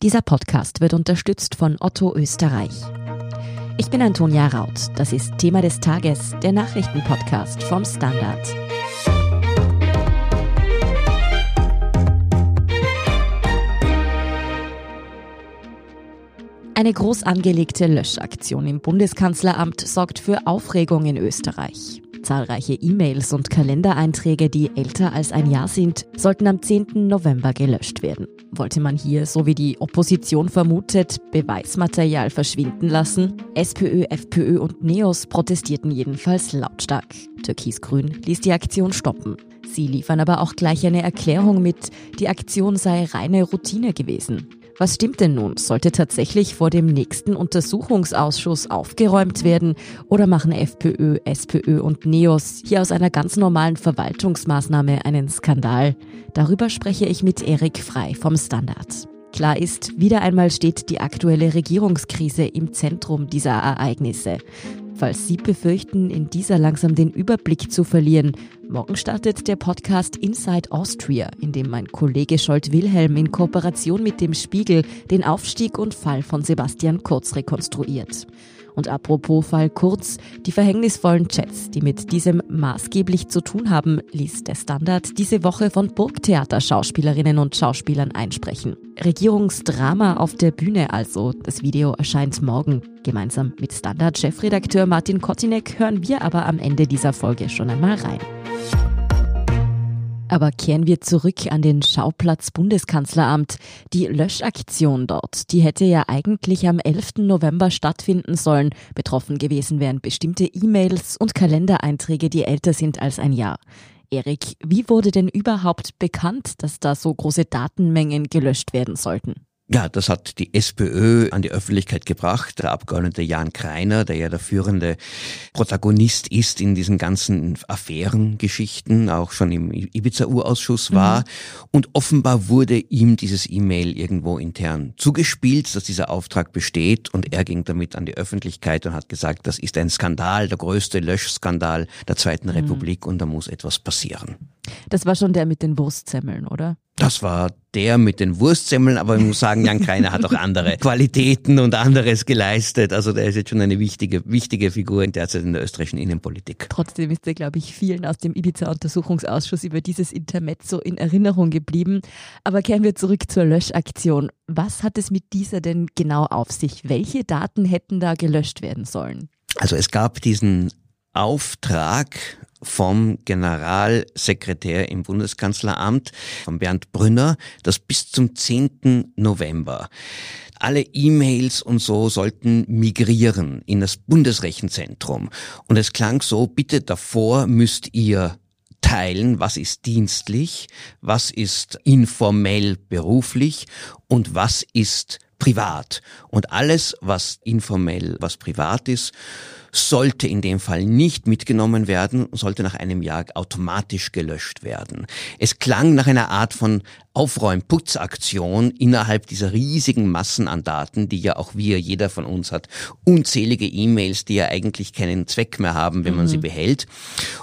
Dieser Podcast wird unterstützt von Otto Österreich. Ich bin Antonia Raut. Das ist Thema des Tages, der Nachrichtenpodcast vom Standard. Eine groß angelegte Löschaktion im Bundeskanzleramt sorgt für Aufregung in Österreich. Zahlreiche E-Mails und Kalendereinträge, die älter als ein Jahr sind, sollten am 10. November gelöscht werden. Wollte man hier, so wie die Opposition vermutet, Beweismaterial verschwinden lassen? SPÖ, FPÖ und NEOS protestierten jedenfalls lautstark. Türkis-Grün ließ die Aktion stoppen. Sie liefern aber auch gleich eine Erklärung mit, die Aktion sei reine Routine gewesen. Was stimmt denn nun? Sollte tatsächlich vor dem nächsten Untersuchungsausschuss aufgeräumt werden oder machen FPÖ, SPÖ und NEOS hier aus einer ganz normalen Verwaltungsmaßnahme einen Skandal? Darüber spreche ich mit Erik Frei vom Standard. Klar ist, wieder einmal steht die aktuelle Regierungskrise im Zentrum dieser Ereignisse. Falls Sie befürchten, in dieser langsam den Überblick zu verlieren, morgen startet der Podcast Inside Austria, in dem mein Kollege Scholt Wilhelm in Kooperation mit dem Spiegel den Aufstieg und Fall von Sebastian Kurz rekonstruiert. Und apropos Fall Kurz, die verhängnisvollen Chats, die mit diesem maßgeblich zu tun haben, ließ der Standard diese Woche von Burgtheater-Schauspielerinnen und Schauspielern einsprechen. Regierungsdrama auf der Bühne also. Das Video erscheint morgen. Gemeinsam mit Standard-Chefredakteur Martin Kotinek hören wir aber am Ende dieser Folge schon einmal rein. Aber kehren wir zurück an den Schauplatz Bundeskanzleramt. Die Löschaktion dort, die hätte ja eigentlich am 11. November stattfinden sollen. Betroffen gewesen wären bestimmte E-Mails und Kalendereinträge, die älter sind als ein Jahr. Erik, wie wurde denn überhaupt bekannt, dass da so große Datenmengen gelöscht werden sollten? Ja, das hat die SPÖ an die Öffentlichkeit gebracht. Der Abgeordnete Jan Kreiner, der ja der führende Protagonist ist in diesen ganzen Affärengeschichten, auch schon im Ibiza-Urausschuss war. Mhm. Und offenbar wurde ihm dieses E-Mail irgendwo intern zugespielt, dass dieser Auftrag besteht. Und er ging damit an die Öffentlichkeit und hat gesagt, das ist ein Skandal, der größte Löschskandal der Zweiten mhm. Republik und da muss etwas passieren. Das war schon der mit den Wurstsemmeln, oder? Das war der mit den Wurstsemmeln, aber ich muss sagen, Jan Kreiner hat auch andere Qualitäten und anderes geleistet. Also der ist jetzt schon eine wichtige, wichtige Figur in derzeit in der österreichischen Innenpolitik. Trotzdem ist er, glaube ich, vielen aus dem Ibiza-Untersuchungsausschuss über dieses Intermezzo in Erinnerung geblieben. Aber kehren wir zurück zur Löschaktion. Was hat es mit dieser denn genau auf sich? Welche Daten hätten da gelöscht werden sollen? Also es gab diesen Auftrag vom Generalsekretär im Bundeskanzleramt, von Bernd Brünner, dass bis zum 10. November alle E-Mails und so sollten migrieren in das Bundesrechenzentrum. Und es klang so, bitte davor müsst ihr teilen, was ist dienstlich, was ist informell beruflich und was ist privat. Und alles, was informell, was privat ist, sollte in dem Fall nicht mitgenommen werden, sollte nach einem Jahr automatisch gelöscht werden. Es klang nach einer Art von Aufräumputzaktion innerhalb dieser riesigen Massen an Daten, die ja auch wir, jeder von uns hat, unzählige E-Mails, die ja eigentlich keinen Zweck mehr haben, wenn man mhm. sie behält.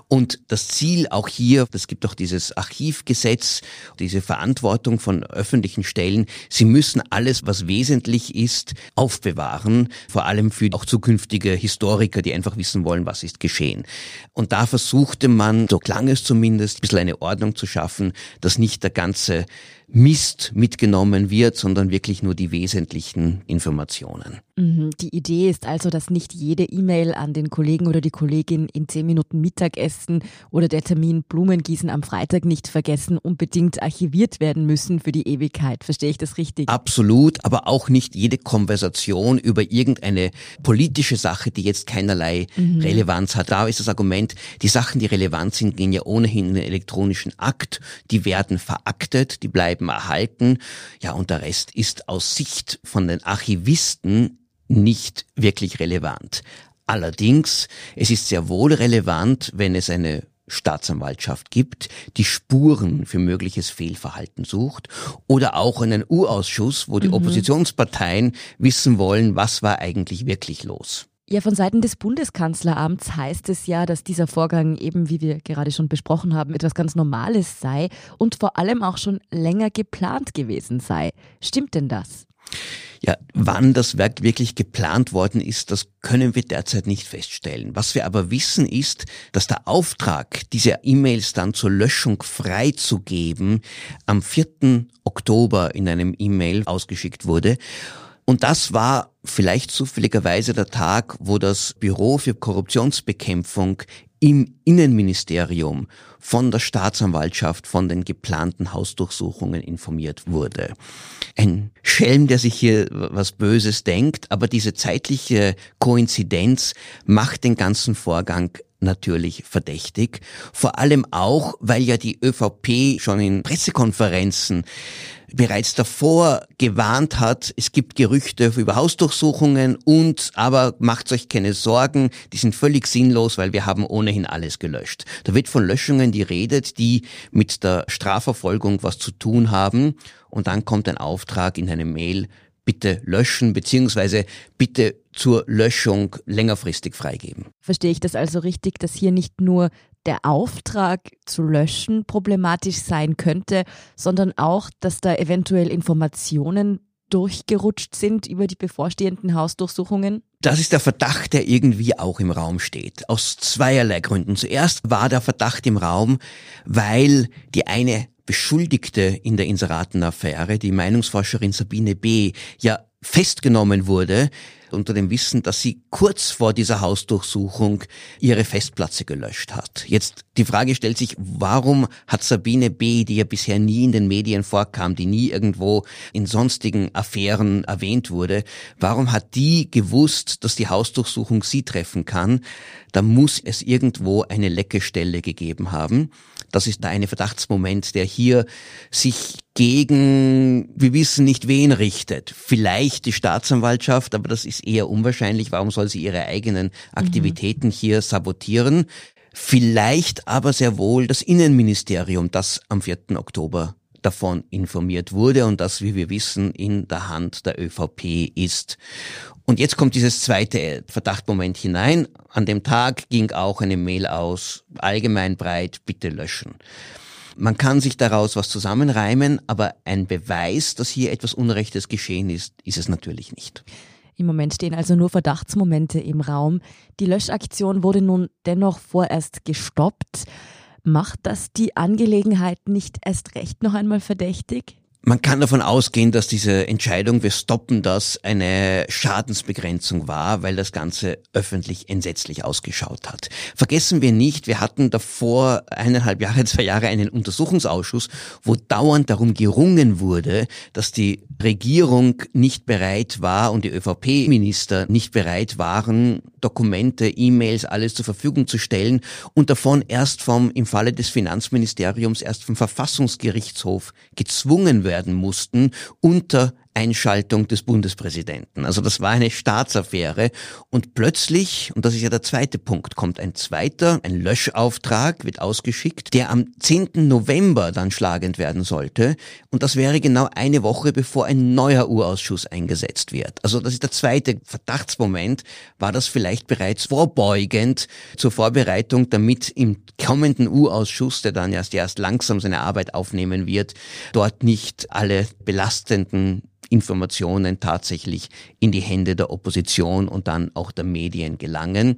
Und das Ziel auch hier, das gibt auch dieses Archivgesetz, diese Verantwortung von öffentlichen Stellen, sie müssen alles, was wesentlich ist, aufbewahren, vor allem für auch zukünftige Historiker, die einfach wissen wollen, was ist geschehen. Und da versuchte man, so klang es zumindest, ein bisschen eine Ordnung zu schaffen, dass nicht der ganze Mist mitgenommen wird, sondern wirklich nur die wesentlichen Informationen. Mhm. Die Idee ist also, dass nicht jede E-Mail an den Kollegen oder die Kollegin in zehn Minuten Mittagessen oder der Termin Blumengießen am Freitag nicht vergessen unbedingt archiviert werden müssen für die Ewigkeit. Verstehe ich das richtig? Absolut, aber auch nicht jede Konversation über irgendeine politische Sache, die jetzt keinerlei mhm. Relevanz hat. Da ist das Argument, die Sachen, die relevant sind, gehen ja ohnehin in den elektronischen Akt, die werden veraktet, die bleiben bleiben erhalten. Ja, und der Rest ist aus Sicht von den Archivisten nicht wirklich relevant. Allerdings, es ist sehr wohl relevant, wenn es eine Staatsanwaltschaft gibt, die Spuren für mögliches Fehlverhalten sucht oder auch einen U-Ausschuss, wo die mhm. Oppositionsparteien wissen wollen, was war eigentlich wirklich los. Ja, von Seiten des Bundeskanzleramts heißt es ja, dass dieser Vorgang eben, wie wir gerade schon besprochen haben, etwas ganz Normales sei und vor allem auch schon länger geplant gewesen sei. Stimmt denn das? Ja, wann das Werk wirklich geplant worden ist, das können wir derzeit nicht feststellen. Was wir aber wissen ist, dass der Auftrag, diese E-Mails dann zur Löschung freizugeben, am 4. Oktober in einem E-Mail ausgeschickt wurde. Und das war vielleicht zufälligerweise der Tag, wo das Büro für Korruptionsbekämpfung im Innenministerium von der Staatsanwaltschaft von den geplanten Hausdurchsuchungen informiert wurde. Ein Schelm, der sich hier was Böses denkt, aber diese zeitliche Koinzidenz macht den ganzen Vorgang natürlich verdächtig. Vor allem auch, weil ja die ÖVP schon in Pressekonferenzen bereits davor gewarnt hat, es gibt Gerüchte über Hausdurchsuchungen und aber macht euch keine Sorgen, die sind völlig sinnlos, weil wir haben ohnehin alles gelöscht. Da wird von Löschungen die redet, die mit der Strafverfolgung was zu tun haben und dann kommt ein Auftrag in eine Mail, bitte löschen beziehungsweise bitte zur Löschung längerfristig freigeben. Verstehe ich das also richtig, dass hier nicht nur der Auftrag zu löschen problematisch sein könnte, sondern auch, dass da eventuell Informationen durchgerutscht sind über die bevorstehenden Hausdurchsuchungen? Das ist der Verdacht, der irgendwie auch im Raum steht. Aus zweierlei Gründen. Zuerst war der Verdacht im Raum, weil die eine Beschuldigte in der Inseratenaffäre, die Meinungsforscherin Sabine B., ja festgenommen wurde, unter dem Wissen, dass sie kurz vor dieser Hausdurchsuchung ihre Festplatte gelöscht hat. Jetzt die Frage stellt sich, warum hat Sabine B., die ja bisher nie in den Medien vorkam, die nie irgendwo in sonstigen Affären erwähnt wurde, warum hat die gewusst, dass die Hausdurchsuchung sie treffen kann? Da muss es irgendwo eine Leckestelle gegeben haben. Das ist der eine Verdachtsmoment, der hier sich gegen, wir wissen nicht wen richtet. Vielleicht die Staatsanwaltschaft, aber das ist eher unwahrscheinlich. Warum soll sie ihre eigenen Aktivitäten mhm. hier sabotieren? Vielleicht aber sehr wohl das Innenministerium, das am 4. Oktober davon informiert wurde und das, wie wir wissen, in der Hand der ÖVP ist. Und jetzt kommt dieses zweite Verdachtmoment hinein. An dem Tag ging auch eine Mail aus, allgemein breit, bitte löschen. Man kann sich daraus was zusammenreimen, aber ein Beweis, dass hier etwas Unrechtes geschehen ist, ist es natürlich nicht. Im Moment stehen also nur Verdachtsmomente im Raum. Die Löschaktion wurde nun dennoch vorerst gestoppt. Macht das die Angelegenheit nicht erst recht noch einmal verdächtig? Man kann davon ausgehen, dass diese Entscheidung, wir stoppen das, eine Schadensbegrenzung war, weil das Ganze öffentlich entsetzlich ausgeschaut hat. Vergessen wir nicht, wir hatten davor eineinhalb Jahre, zwei Jahre einen Untersuchungsausschuss, wo dauernd darum gerungen wurde, dass die Regierung nicht bereit war und die ÖVP-Minister nicht bereit waren, Dokumente, E-Mails, alles zur Verfügung zu stellen und davon erst vom, im Falle des Finanzministeriums, erst vom Verfassungsgerichtshof gezwungen werden mussten unter Einschaltung des Bundespräsidenten. Also das war eine Staatsaffäre und plötzlich, und das ist ja der zweite Punkt, kommt ein zweiter, ein Löschauftrag wird ausgeschickt, der am 10. November dann schlagend werden sollte und das wäre genau eine Woche bevor ein neuer Urausschuss eingesetzt wird. Also das ist der zweite Verdachtsmoment, war das vielleicht bereits vorbeugend zur Vorbereitung, damit im kommenden Urausschuss, der dann erst erst langsam seine Arbeit aufnehmen wird, dort nicht alle belastenden Informationen tatsächlich in die Hände der Opposition und dann auch der Medien gelangen.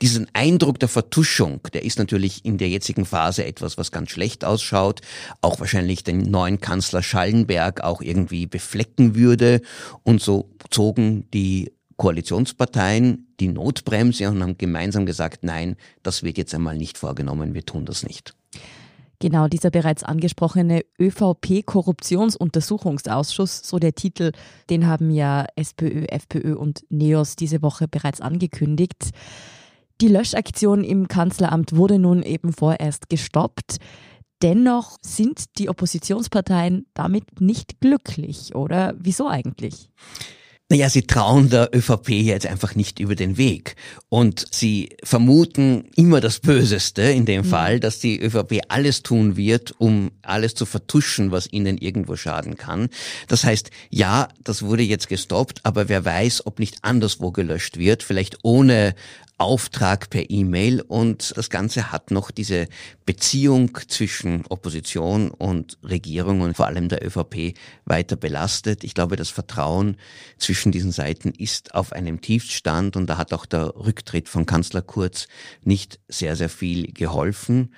Diesen Eindruck der Vertuschung, der ist natürlich in der jetzigen Phase etwas, was ganz schlecht ausschaut, auch wahrscheinlich den neuen Kanzler Schallenberg auch irgendwie beflecken würde. Und so zogen die Koalitionsparteien die Notbremse und haben gemeinsam gesagt, nein, das wird jetzt einmal nicht vorgenommen, wir tun das nicht. Genau, dieser bereits angesprochene ÖVP-Korruptionsuntersuchungsausschuss, so der Titel, den haben ja SPÖ, FPÖ und NEOS diese Woche bereits angekündigt. Die Löschaktion im Kanzleramt wurde nun eben vorerst gestoppt. Dennoch sind die Oppositionsparteien damit nicht glücklich, oder? Wieso eigentlich? Naja, sie trauen der ÖVP jetzt einfach nicht über den Weg. Und sie vermuten immer das Böseste in dem mhm. Fall, dass die ÖVP alles tun wird, um alles zu vertuschen, was ihnen irgendwo schaden kann. Das heißt, ja, das wurde jetzt gestoppt, aber wer weiß, ob nicht anderswo gelöscht wird, vielleicht ohne Auftrag per E-Mail und das Ganze hat noch diese Beziehung zwischen Opposition und Regierung und vor allem der ÖVP weiter belastet. Ich glaube, das Vertrauen zwischen diesen Seiten ist auf einem Tiefstand und da hat auch der Rücktritt von Kanzler Kurz nicht sehr, sehr viel geholfen.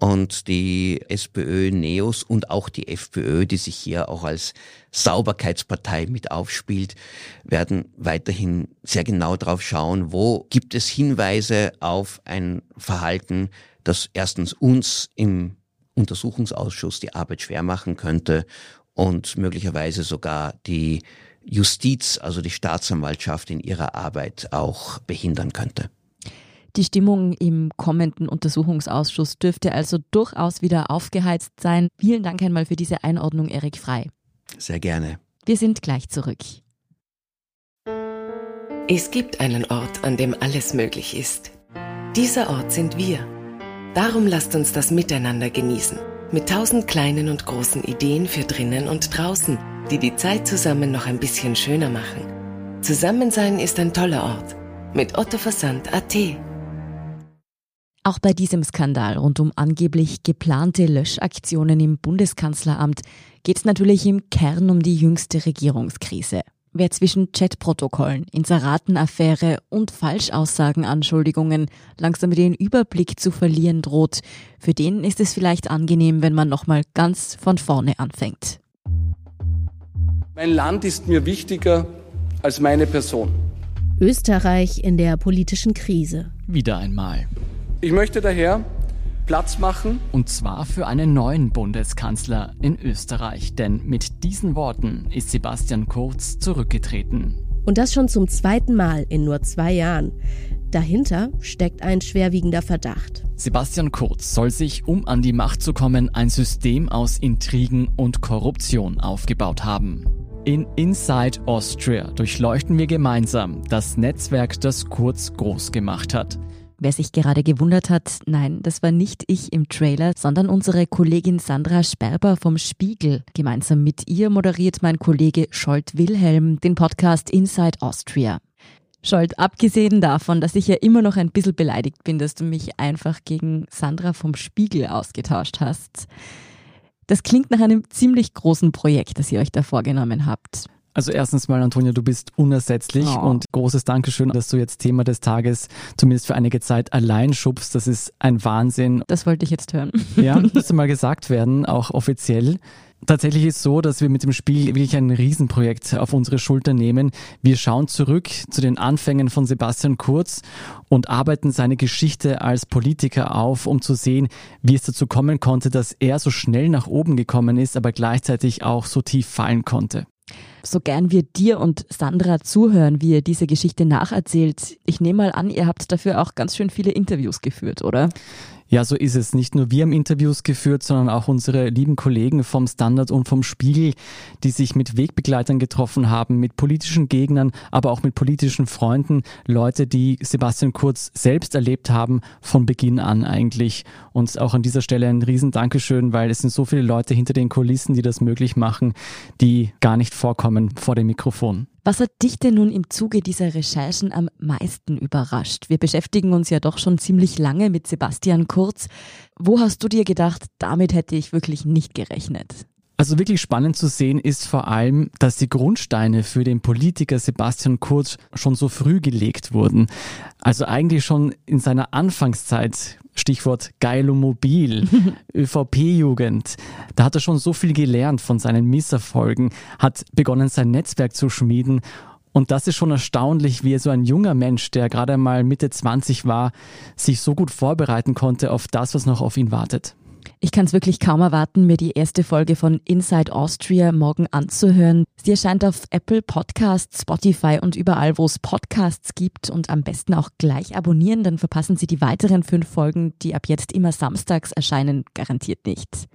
Und die SPÖ, Neos und auch die FPÖ, die sich hier auch als Sauberkeitspartei mit aufspielt, werden weiterhin sehr genau drauf schauen, wo gibt es Hinweise auf ein Verhalten, das erstens uns im Untersuchungsausschuss die Arbeit schwer machen könnte und möglicherweise sogar die Justiz, also die Staatsanwaltschaft in ihrer Arbeit auch behindern könnte. Die Stimmung im kommenden Untersuchungsausschuss dürfte also durchaus wieder aufgeheizt sein. Vielen Dank einmal für diese Einordnung, Erik Frei. Sehr gerne. Wir sind gleich zurück. Es gibt einen Ort, an dem alles möglich ist. Dieser Ort sind wir. Darum lasst uns das miteinander genießen. Mit tausend kleinen und großen Ideen für drinnen und draußen, die die Zeit zusammen noch ein bisschen schöner machen. Zusammensein ist ein toller Ort. Mit Otto Versand AT. Auch bei diesem Skandal rund um angeblich geplante Löschaktionen im Bundeskanzleramt geht es natürlich im Kern um die jüngste Regierungskrise. Wer zwischen Chatprotokollen, Inseratenaffäre und Falschaussagenanschuldigungen langsam den Überblick zu verlieren droht, für den ist es vielleicht angenehm, wenn man nochmal ganz von vorne anfängt. Mein Land ist mir wichtiger als meine Person. Österreich in der politischen Krise. Wieder einmal. Ich möchte daher Platz machen. Und zwar für einen neuen Bundeskanzler in Österreich, denn mit diesen Worten ist Sebastian Kurz zurückgetreten. Und das schon zum zweiten Mal in nur zwei Jahren. Dahinter steckt ein schwerwiegender Verdacht. Sebastian Kurz soll sich, um an die Macht zu kommen, ein System aus Intrigen und Korruption aufgebaut haben. In Inside Austria durchleuchten wir gemeinsam das Netzwerk, das Kurz groß gemacht hat. Wer sich gerade gewundert hat, nein, das war nicht ich im Trailer, sondern unsere Kollegin Sandra Sperber vom Spiegel. Gemeinsam mit ihr moderiert mein Kollege Scholt Wilhelm den Podcast Inside Austria. Scholt, abgesehen davon, dass ich ja immer noch ein bisschen beleidigt bin, dass du mich einfach gegen Sandra vom Spiegel ausgetauscht hast. Das klingt nach einem ziemlich großen Projekt, das ihr euch da vorgenommen habt. Also erstens mal, Antonia, du bist unersetzlich oh. und großes Dankeschön, dass du jetzt Thema des Tages zumindest für einige Zeit allein schubst. Das ist ein Wahnsinn. Das wollte ich jetzt hören. Ja, müsste mal gesagt werden, auch offiziell. Tatsächlich ist so, dass wir mit dem Spiel wirklich ein Riesenprojekt auf unsere Schulter nehmen. Wir schauen zurück zu den Anfängen von Sebastian Kurz und arbeiten seine Geschichte als Politiker auf, um zu sehen, wie es dazu kommen konnte, dass er so schnell nach oben gekommen ist, aber gleichzeitig auch so tief fallen konnte so gern wir dir und Sandra zuhören, wie ihr diese Geschichte nacherzählt. Ich nehme mal an, ihr habt dafür auch ganz schön viele Interviews geführt, oder? Ja, so ist es. Nicht nur wir haben Interviews geführt, sondern auch unsere lieben Kollegen vom Standard und vom Spiegel, die sich mit Wegbegleitern getroffen haben, mit politischen Gegnern, aber auch mit politischen Freunden, Leute, die Sebastian Kurz selbst erlebt haben, von Beginn an eigentlich. Und auch an dieser Stelle ein riesen Dankeschön, weil es sind so viele Leute hinter den Kulissen, die das möglich machen, die gar nicht vorkommen vor dem Mikrofon. Was hat dich denn nun im Zuge dieser Recherchen am meisten überrascht? Wir beschäftigen uns ja doch schon ziemlich lange mit Sebastian Kurz. Wo hast du dir gedacht, damit hätte ich wirklich nicht gerechnet? Also wirklich spannend zu sehen ist vor allem, dass die Grundsteine für den Politiker Sebastian Kurz schon so früh gelegt wurden. Also eigentlich schon in seiner Anfangszeit, Stichwort Geilomobil, ÖVP-Jugend. Da hat er schon so viel gelernt von seinen Misserfolgen, hat begonnen sein Netzwerk zu schmieden und das ist schon erstaunlich, wie so ein junger Mensch, der gerade mal Mitte 20 war, sich so gut vorbereiten konnte auf das, was noch auf ihn wartet. Ich kann es wirklich kaum erwarten, mir die erste Folge von Inside Austria morgen anzuhören. Sie erscheint auf Apple Podcasts, Spotify und überall, wo es Podcasts gibt und am besten auch gleich abonnieren, dann verpassen Sie die weiteren fünf Folgen, die ab jetzt immer samstags erscheinen, garantiert nicht.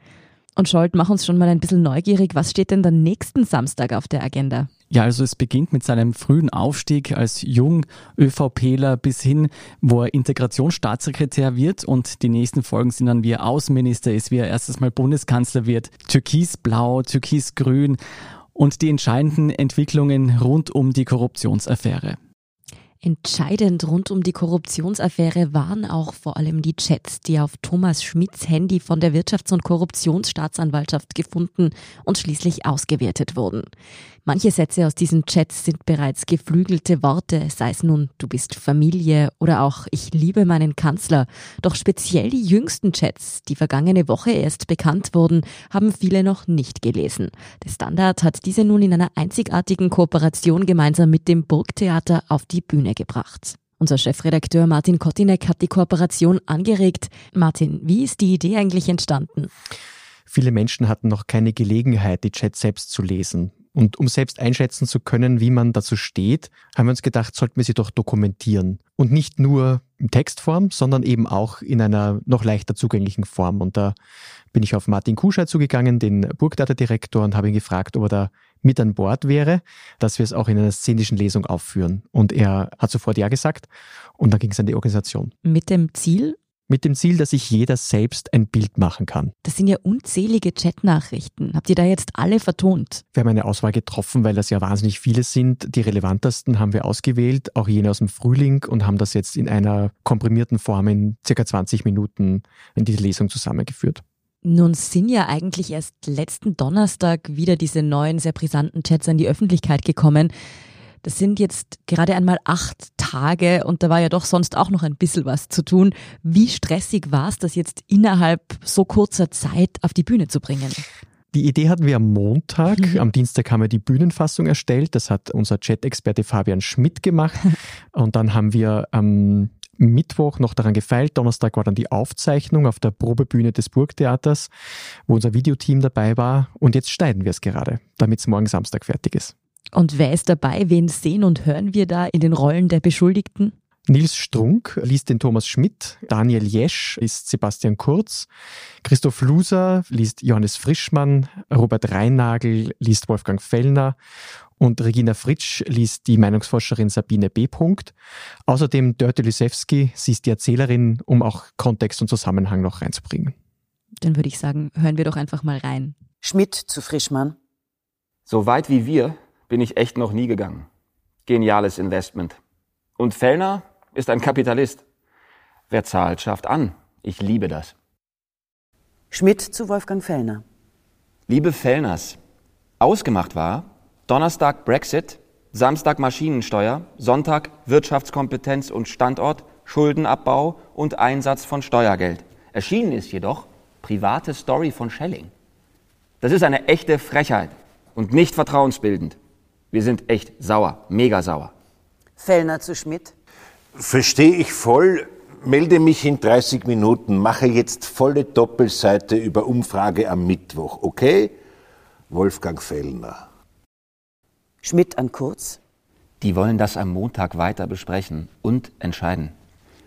Und Scholt, mach uns schon mal ein bisschen neugierig. Was steht denn dann nächsten Samstag auf der Agenda? Ja, also es beginnt mit seinem frühen Aufstieg als jung ÖVPler bis hin, wo er Integrationsstaatssekretär wird und die nächsten Folgen sind dann, wie er Außenminister ist, wie er erstes Mal Bundeskanzler wird, türkisblau, türkisgrün und die entscheidenden Entwicklungen rund um die Korruptionsaffäre. Entscheidend rund um die Korruptionsaffäre waren auch vor allem die Chats, die auf Thomas Schmidts Handy von der Wirtschafts- und Korruptionsstaatsanwaltschaft gefunden und schließlich ausgewertet wurden. Manche Sätze aus diesen Chats sind bereits geflügelte Worte, sei es nun du bist Familie oder auch ich liebe meinen Kanzler. Doch speziell die jüngsten Chats, die vergangene Woche erst bekannt wurden, haben viele noch nicht gelesen. Der Standard hat diese nun in einer einzigartigen Kooperation gemeinsam mit dem Burgtheater auf die Bühne gebracht. Unser Chefredakteur Martin Kottinek hat die Kooperation angeregt. Martin, wie ist die Idee eigentlich entstanden? Viele Menschen hatten noch keine Gelegenheit, die Chats selbst zu lesen. Und um selbst einschätzen zu können, wie man dazu steht, haben wir uns gedacht, sollten wir sie doch dokumentieren. Und nicht nur in Textform, sondern eben auch in einer noch leichter zugänglichen Form. Und da bin ich auf Martin Kuschei zugegangen, den Burgtheaterdirektor, und habe ihn gefragt, ob er da mit an Bord wäre, dass wir es auch in einer szenischen Lesung aufführen. Und er hat sofort Ja gesagt. Und dann ging es an die Organisation. Mit dem Ziel, mit dem Ziel, dass sich jeder selbst ein Bild machen kann. Das sind ja unzählige Chatnachrichten. Habt ihr da jetzt alle vertont? Wir haben eine Auswahl getroffen, weil das ja wahnsinnig viele sind. Die relevantesten haben wir ausgewählt, auch jene aus dem Frühling und haben das jetzt in einer komprimierten Form in circa 20 Minuten in diese Lesung zusammengeführt. Nun sind ja eigentlich erst letzten Donnerstag wieder diese neuen, sehr brisanten Chats an die Öffentlichkeit gekommen. Das sind jetzt gerade einmal acht Tage und da war ja doch sonst auch noch ein bisschen was zu tun. Wie stressig war es, das jetzt innerhalb so kurzer Zeit auf die Bühne zu bringen? Die Idee hatten wir am Montag. Mhm. Am Dienstag haben wir die Bühnenfassung erstellt. Das hat unser Chat-Experte Fabian Schmidt gemacht. Und dann haben wir am Mittwoch noch daran gefeilt. Donnerstag war dann die Aufzeichnung auf der Probebühne des Burgtheaters, wo unser Videoteam dabei war. Und jetzt schneiden wir es gerade, damit es morgen Samstag fertig ist. Und wer ist dabei? Wen sehen und hören wir da in den Rollen der Beschuldigten? Nils Strunk liest den Thomas Schmidt, Daniel Jesch liest Sebastian Kurz, Christoph Luser liest Johannes Frischmann, Robert Reinnagel liest Wolfgang Fellner und Regina Fritsch liest die Meinungsforscherin Sabine B. Außerdem Dörte Lysewski, sie ist die Erzählerin, um auch Kontext und Zusammenhang noch reinzubringen. Dann würde ich sagen, hören wir doch einfach mal rein. Schmidt zu Frischmann. So weit wie wir bin ich echt noch nie gegangen. Geniales Investment. Und Fellner ist ein Kapitalist. Wer zahlt, schafft an. Ich liebe das. Schmidt zu Wolfgang Fellner. Liebe Fellners, ausgemacht war Donnerstag Brexit, Samstag Maschinensteuer, Sonntag Wirtschaftskompetenz und Standort, Schuldenabbau und Einsatz von Steuergeld. Erschienen ist jedoch private Story von Schelling. Das ist eine echte Frechheit und nicht vertrauensbildend. Wir sind echt sauer, mega sauer. Fellner zu Schmidt. Verstehe ich voll, melde mich in 30 Minuten, mache jetzt volle Doppelseite über Umfrage am Mittwoch, okay? Wolfgang Fellner. Schmidt an Kurz. Die wollen das am Montag weiter besprechen und entscheiden.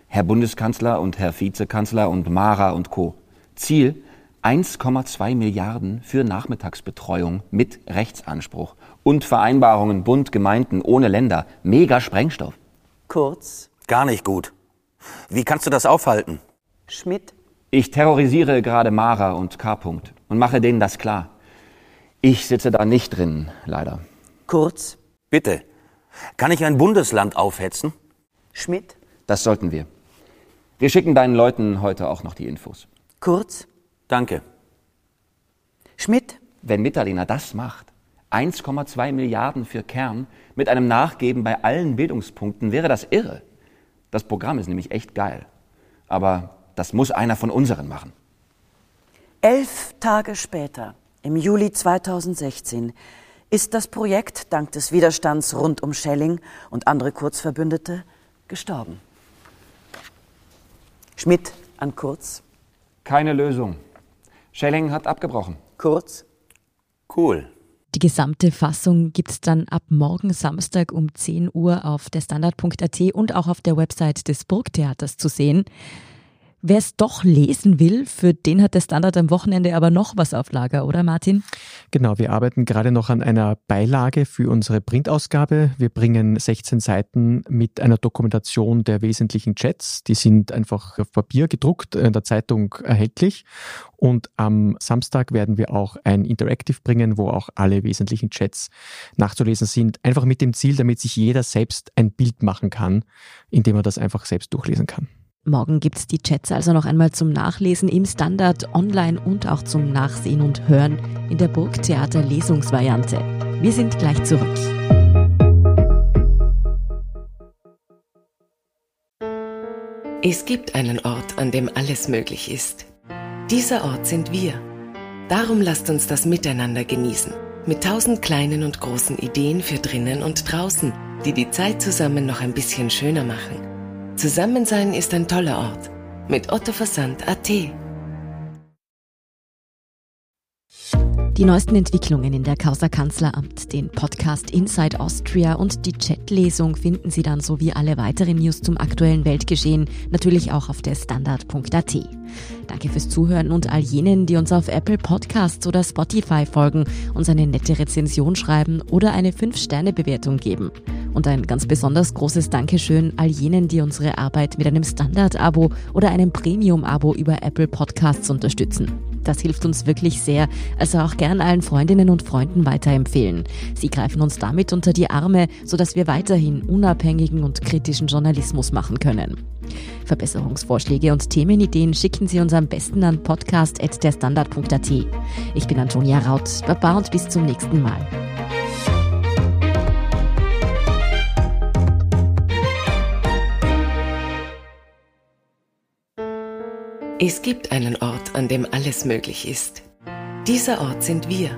Herr Bundeskanzler und Herr Vizekanzler und Mara und Co. Ziel 1,2 Milliarden für Nachmittagsbetreuung mit Rechtsanspruch und Vereinbarungen Bund, Gemeinden ohne Länder. Mega Sprengstoff. Kurz. Gar nicht gut. Wie kannst du das aufhalten? Schmidt. Ich terrorisiere gerade Mara und K. und mache denen das klar. Ich sitze da nicht drin, leider. Kurz. Bitte. Kann ich ein Bundesland aufhetzen? Schmidt. Das sollten wir. Wir schicken deinen Leuten heute auch noch die Infos. Kurz. Danke. Schmidt. Wenn Mitterlehner das macht, 1,2 Milliarden für Kern mit einem Nachgeben bei allen Bildungspunkten wäre das irre. Das Programm ist nämlich echt geil. Aber das muss einer von unseren machen. Elf Tage später, im Juli 2016, ist das Projekt dank des Widerstands rund um Schelling und andere Kurzverbündete gestorben. Schmidt an Kurz. Keine Lösung. Schelling hat abgebrochen. Kurz. Cool. Die gesamte Fassung gibt es dann ab morgen Samstag um 10 Uhr auf der Standard.at und auch auf der Website des Burgtheaters zu sehen. Wer es doch lesen will, für den hat der Standard am Wochenende aber noch was auf Lager, oder Martin? Genau, wir arbeiten gerade noch an einer Beilage für unsere Printausgabe. Wir bringen 16 Seiten mit einer Dokumentation der wesentlichen Chats. Die sind einfach auf Papier gedruckt, in der Zeitung erhältlich. Und am Samstag werden wir auch ein Interactive bringen, wo auch alle wesentlichen Chats nachzulesen sind. Einfach mit dem Ziel, damit sich jeder selbst ein Bild machen kann, indem er das einfach selbst durchlesen kann. Morgen gibt es die Chats also noch einmal zum Nachlesen im Standard, online und auch zum Nachsehen und Hören in der Burgtheater Lesungsvariante. Wir sind gleich zurück. Es gibt einen Ort, an dem alles möglich ist. Dieser Ort sind wir. Darum lasst uns das miteinander genießen. Mit tausend kleinen und großen Ideen für drinnen und draußen, die die Zeit zusammen noch ein bisschen schöner machen. Zusammensein ist ein toller Ort. Mit Otto Versand Die neuesten Entwicklungen in der Causa Kanzleramt, den Podcast Inside Austria und die Chatlesung finden Sie dann sowie alle weiteren News zum aktuellen Weltgeschehen natürlich auch auf der Standard.at. Danke fürs Zuhören und all jenen, die uns auf Apple Podcasts oder Spotify folgen, uns eine nette Rezension schreiben oder eine 5-Sterne-Bewertung geben. Und ein ganz besonders großes Dankeschön all jenen, die unsere Arbeit mit einem Standard-Abo oder einem Premium-Abo über Apple Podcasts unterstützen. Das hilft uns wirklich sehr, also auch gern allen Freundinnen und Freunden weiterempfehlen. Sie greifen uns damit unter die Arme, sodass wir weiterhin unabhängigen und kritischen Journalismus machen können. Verbesserungsvorschläge und Themenideen schicken Sie uns am besten an podcast.derstandard.at. Ich bin Antonia Raut. Baba und bis zum nächsten Mal. Es gibt einen Ort, an dem alles möglich ist. Dieser Ort sind wir.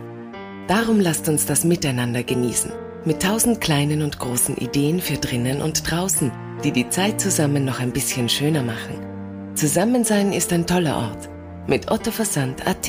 Darum lasst uns das miteinander genießen. Mit tausend kleinen und großen Ideen für drinnen und draußen, die die Zeit zusammen noch ein bisschen schöner machen. Zusammensein ist ein toller Ort. Mit Otto Versand AT.